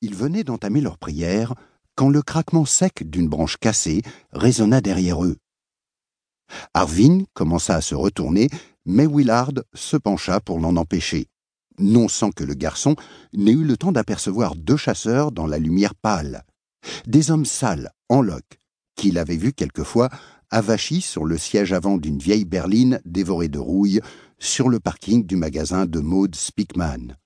Ils venaient d'entamer leur prière quand le craquement sec d'une branche cassée résonna derrière eux. Arvin commença à se retourner, mais Willard se pencha pour l'en empêcher, non sans que le garçon n'ait eu le temps d'apercevoir deux chasseurs dans la lumière pâle, des hommes sales, en loques, qu'il avait vus quelquefois avachis sur le siège avant d'une vieille berline dévorée de rouille sur le parking du magasin de Maud Spickman.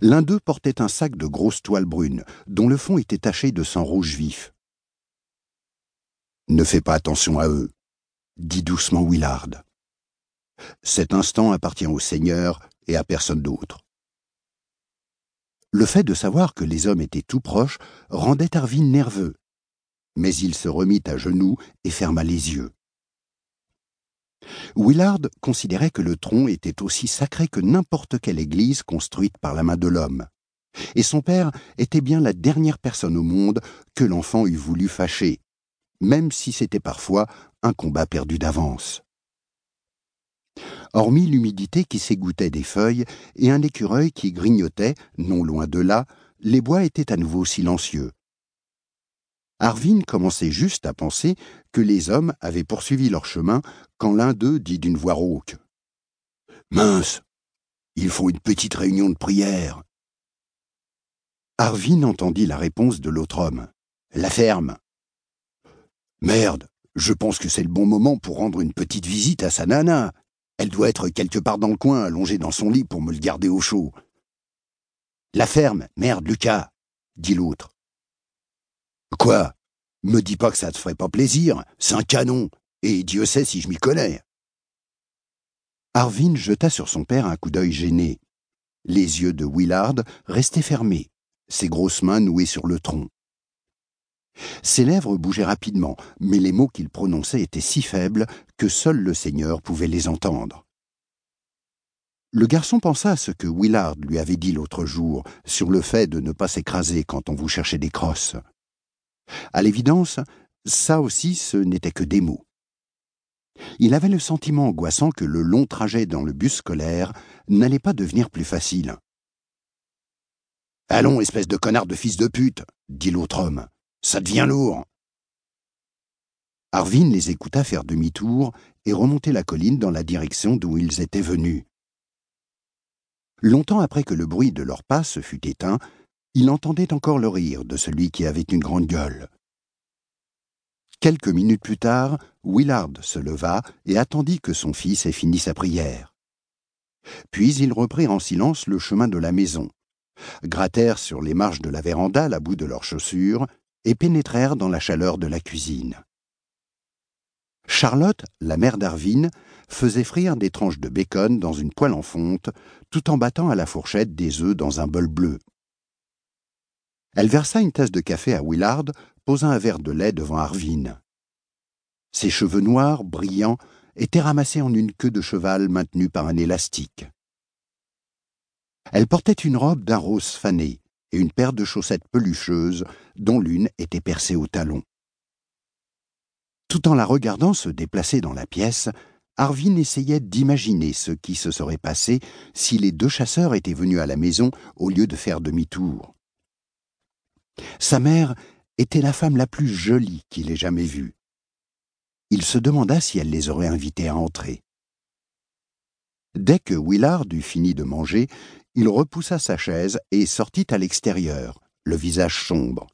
L'un d'eux portait un sac de grosses toiles brunes, dont le fond était taché de sang rouge vif. Ne fais pas attention à eux, dit doucement Willard. Cet instant appartient au Seigneur et à personne d'autre. Le fait de savoir que les hommes étaient tout proches rendait Arvin nerveux, mais il se remit à genoux et ferma les yeux. Willard considérait que le tronc était aussi sacré que n'importe quelle église construite par la main de l'homme. Et son père était bien la dernière personne au monde que l'enfant eût voulu fâcher, même si c'était parfois un combat perdu d'avance. Hormis l'humidité qui s'égouttait des feuilles et un écureuil qui grignotait, non loin de là, les bois étaient à nouveau silencieux. Arvin commençait juste à penser que les hommes avaient poursuivi leur chemin l'un d'eux dit d'une voix rauque Mince Il faut une petite réunion de prière. Arvin entendit la réponse de l'autre homme La ferme. Merde, je pense que c'est le bon moment pour rendre une petite visite à sa nana. Elle doit être quelque part dans le coin, allongée dans son lit pour me le garder au chaud. La ferme, merde, Lucas, dit l'autre. Quoi? Me dis pas que ça te ferait pas plaisir, c'est un canon, et Dieu sait si je m'y connais. Arvin jeta sur son père un coup d'œil gêné. Les yeux de Willard restaient fermés, ses grosses mains nouées sur le tronc. Ses lèvres bougeaient rapidement, mais les mots qu'il prononçait étaient si faibles que seul le Seigneur pouvait les entendre. Le garçon pensa à ce que Willard lui avait dit l'autre jour sur le fait de ne pas s'écraser quand on vous cherchait des crosses. À l'évidence, ça aussi ce n'était que des mots. Il avait le sentiment angoissant que le long trajet dans le bus scolaire n'allait pas devenir plus facile. Allons, espèce de connard de fils de pute, dit l'autre homme. Ça devient lourd. Arvin les écouta faire demi-tour et remonter la colline dans la direction d'où ils étaient venus. Longtemps après que le bruit de leurs pas se fut éteint, il entendait encore le rire de celui qui avait une grande gueule. Quelques minutes plus tard, Willard se leva et attendit que son fils ait fini sa prière. Puis ils reprirent en silence le chemin de la maison, grattèrent sur les marches de la véranda la bout de leurs chaussures et pénétrèrent dans la chaleur de la cuisine. Charlotte, la mère d'Arvin, faisait frire des tranches de bacon dans une poêle en fonte, tout en battant à la fourchette des œufs dans un bol bleu. Elle versa une tasse de café à Willard, posa un verre de lait devant Arvin. Ses cheveux noirs, brillants, étaient ramassés en une queue de cheval maintenue par un élastique. Elle portait une robe d'un rose fané et une paire de chaussettes pelucheuses dont l'une était percée au talon. Tout en la regardant se déplacer dans la pièce, Arvin essayait d'imaginer ce qui se serait passé si les deux chasseurs étaient venus à la maison au lieu de faire demi-tour. Sa mère était la femme la plus jolie qu'il ait jamais vue. Il se demanda si elle les aurait invités à entrer. Dès que Willard eut fini de manger, il repoussa sa chaise et sortit à l'extérieur, le visage sombre.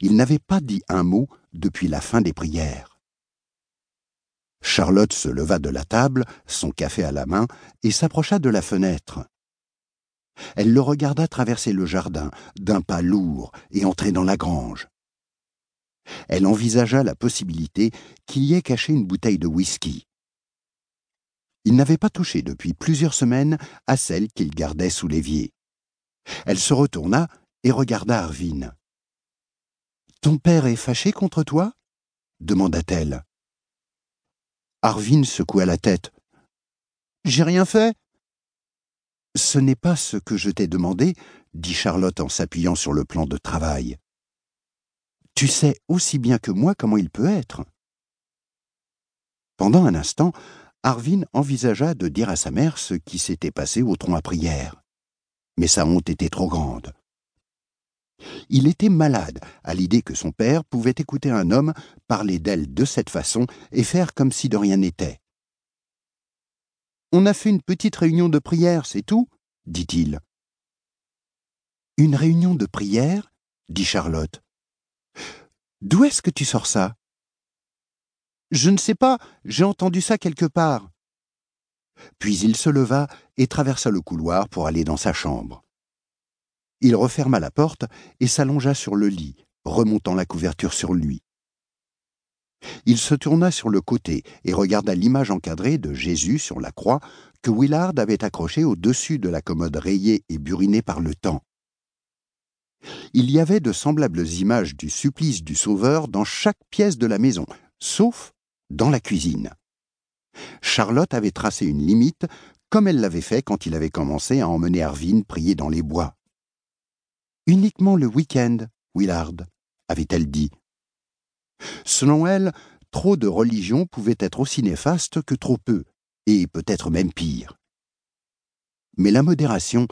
Il n'avait pas dit un mot depuis la fin des prières. Charlotte se leva de la table, son café à la main, et s'approcha de la fenêtre. Elle le regarda traverser le jardin d'un pas lourd et entrer dans la grange. Elle envisagea la possibilité qu'il y ait caché une bouteille de whisky. Il n'avait pas touché depuis plusieurs semaines à celle qu'il gardait sous l'évier. Elle se retourna et regarda Arvin. Ton père est fâché contre toi? demanda-t-elle. Arvin secoua la tête. J'ai rien fait. Ce n'est pas ce que je t'ai demandé, dit Charlotte en s'appuyant sur le plan de travail. Tu sais aussi bien que moi comment il peut être. Pendant un instant, Arvin envisagea de dire à sa mère ce qui s'était passé au tronc à prière. mais sa honte était trop grande. Il était malade à l'idée que son père pouvait écouter un homme parler d'elle de cette façon et faire comme si de rien n'était. On a fait une petite réunion de prière, c'est tout dit-il. Une réunion de prière dit Charlotte. D'où est-ce que tu sors ça? Je ne sais pas, j'ai entendu ça quelque part. Puis il se leva et traversa le couloir pour aller dans sa chambre. Il referma la porte et s'allongea sur le lit, remontant la couverture sur lui. Il se tourna sur le côté et regarda l'image encadrée de Jésus sur la croix que Willard avait accrochée au-dessus de la commode rayée et burinée par le temps. Il y avait de semblables images du supplice du Sauveur dans chaque pièce de la maison, sauf dans la cuisine. Charlotte avait tracé une limite, comme elle l'avait fait quand il avait commencé à emmener Arvin prier dans les bois. Uniquement le week-end, Willard, avait-elle dit. Selon elle, trop de religion pouvait être aussi néfaste que trop peu, et peut-être même pire. Mais la modération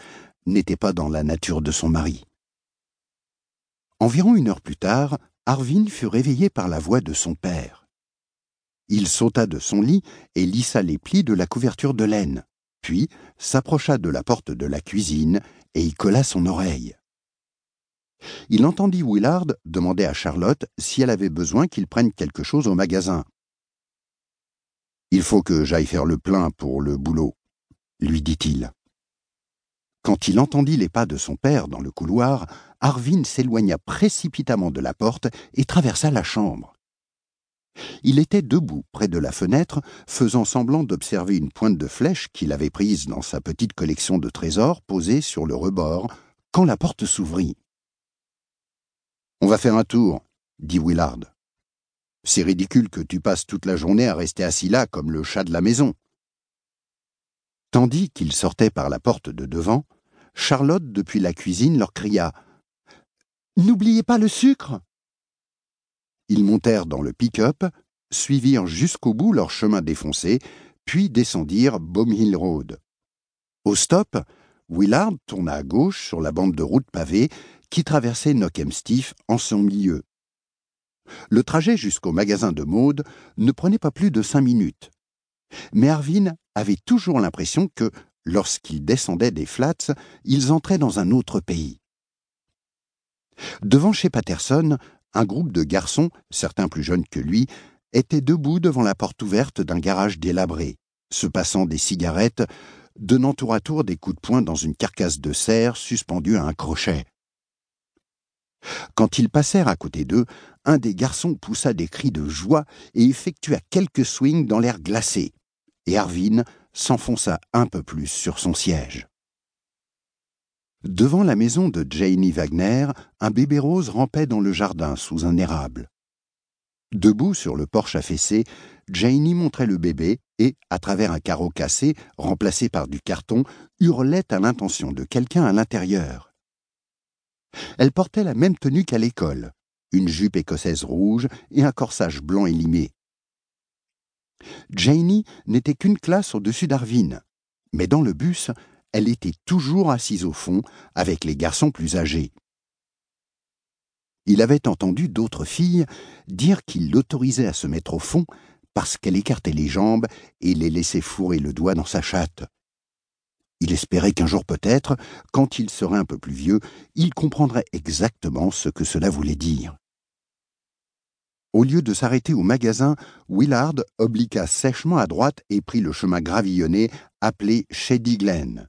n'était pas dans la nature de son mari. Environ une heure plus tard, Arvin fut réveillé par la voix de son père. Il sauta de son lit et lissa les plis de la couverture de laine, puis s'approcha de la porte de la cuisine et y colla son oreille. Il entendit Willard demander à Charlotte si elle avait besoin qu'il prenne quelque chose au magasin. Il faut que j'aille faire le plein pour le boulot, lui dit-il. Quand il entendit les pas de son père dans le couloir, Arvin s'éloigna précipitamment de la porte et traversa la chambre. Il était debout près de la fenêtre, faisant semblant d'observer une pointe de flèche qu'il avait prise dans sa petite collection de trésors posée sur le rebord, quand la porte s'ouvrit. On va faire un tour, dit Willard. C'est ridicule que tu passes toute la journée à rester assis là comme le chat de la maison. Tandis qu'il sortait par la porte de devant, Charlotte, depuis la cuisine, leur cria N'oubliez pas le sucre Ils montèrent dans le pick-up, suivirent jusqu'au bout leur chemin défoncé, puis descendirent Baum Hill Road. Au stop, Willard tourna à gauche sur la bande de route pavée qui traversait Knockemstiff en son milieu. Le trajet jusqu'au magasin de Maude ne prenait pas plus de cinq minutes. Mais Arvin avait toujours l'impression que, lorsqu'ils descendaient des flats, ils entraient dans un autre pays. Devant chez Patterson, un groupe de garçons, certains plus jeunes que lui, étaient debout devant la porte ouverte d'un garage délabré, se passant des cigarettes, donnant tour à tour des coups de poing dans une carcasse de serre suspendue à un crochet. Quand ils passèrent à côté d'eux, un des garçons poussa des cris de joie et effectua quelques swings dans l'air glacé, et Arvin s'enfonça un peu plus sur son siège. Devant la maison de Janie Wagner, un bébé rose rampait dans le jardin sous un érable. Debout sur le porche affaissé, Janie montrait le bébé et, à travers un carreau cassé, remplacé par du carton, hurlait à l'intention de quelqu'un à l'intérieur. Elle portait la même tenue qu'à l'école, une jupe écossaise rouge et un corsage blanc élimé. Janie n'était qu'une classe au-dessus d'Arvin, mais dans le bus, elle était toujours assise au fond avec les garçons plus âgés. Il avait entendu d'autres filles dire qu'il l'autorisait à se mettre au fond parce qu'elle écartait les jambes et les laissait fourrer le doigt dans sa chatte. Il espérait qu'un jour peut-être, quand il serait un peu plus vieux, il comprendrait exactement ce que cela voulait dire. Au lieu de s'arrêter au magasin, Willard obliqua sèchement à droite et prit le chemin gravillonné appelé Shady Glen.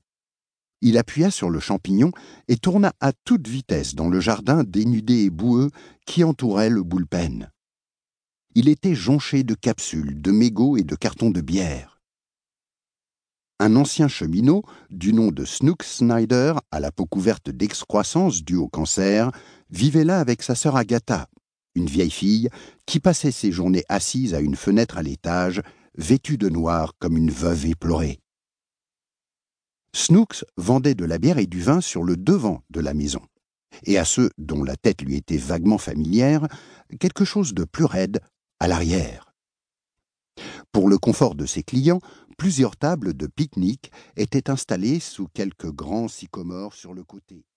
Il appuya sur le champignon et tourna à toute vitesse dans le jardin dénudé et boueux qui entourait le bullpen. Il était jonché de capsules, de mégots et de cartons de bière. Un ancien cheminot, du nom de Snook Snyder, à la peau couverte d'excroissance due au cancer, vivait là avec sa sœur Agatha, une vieille fille qui passait ses journées assise à une fenêtre à l'étage, vêtue de noir comme une veuve éplorée. Snooks vendait de la bière et du vin sur le devant de la maison, et à ceux dont la tête lui était vaguement familière, quelque chose de plus raide à l'arrière. Pour le confort de ses clients, plusieurs tables de pique-nique étaient installées sous quelques grands sycomores sur le côté.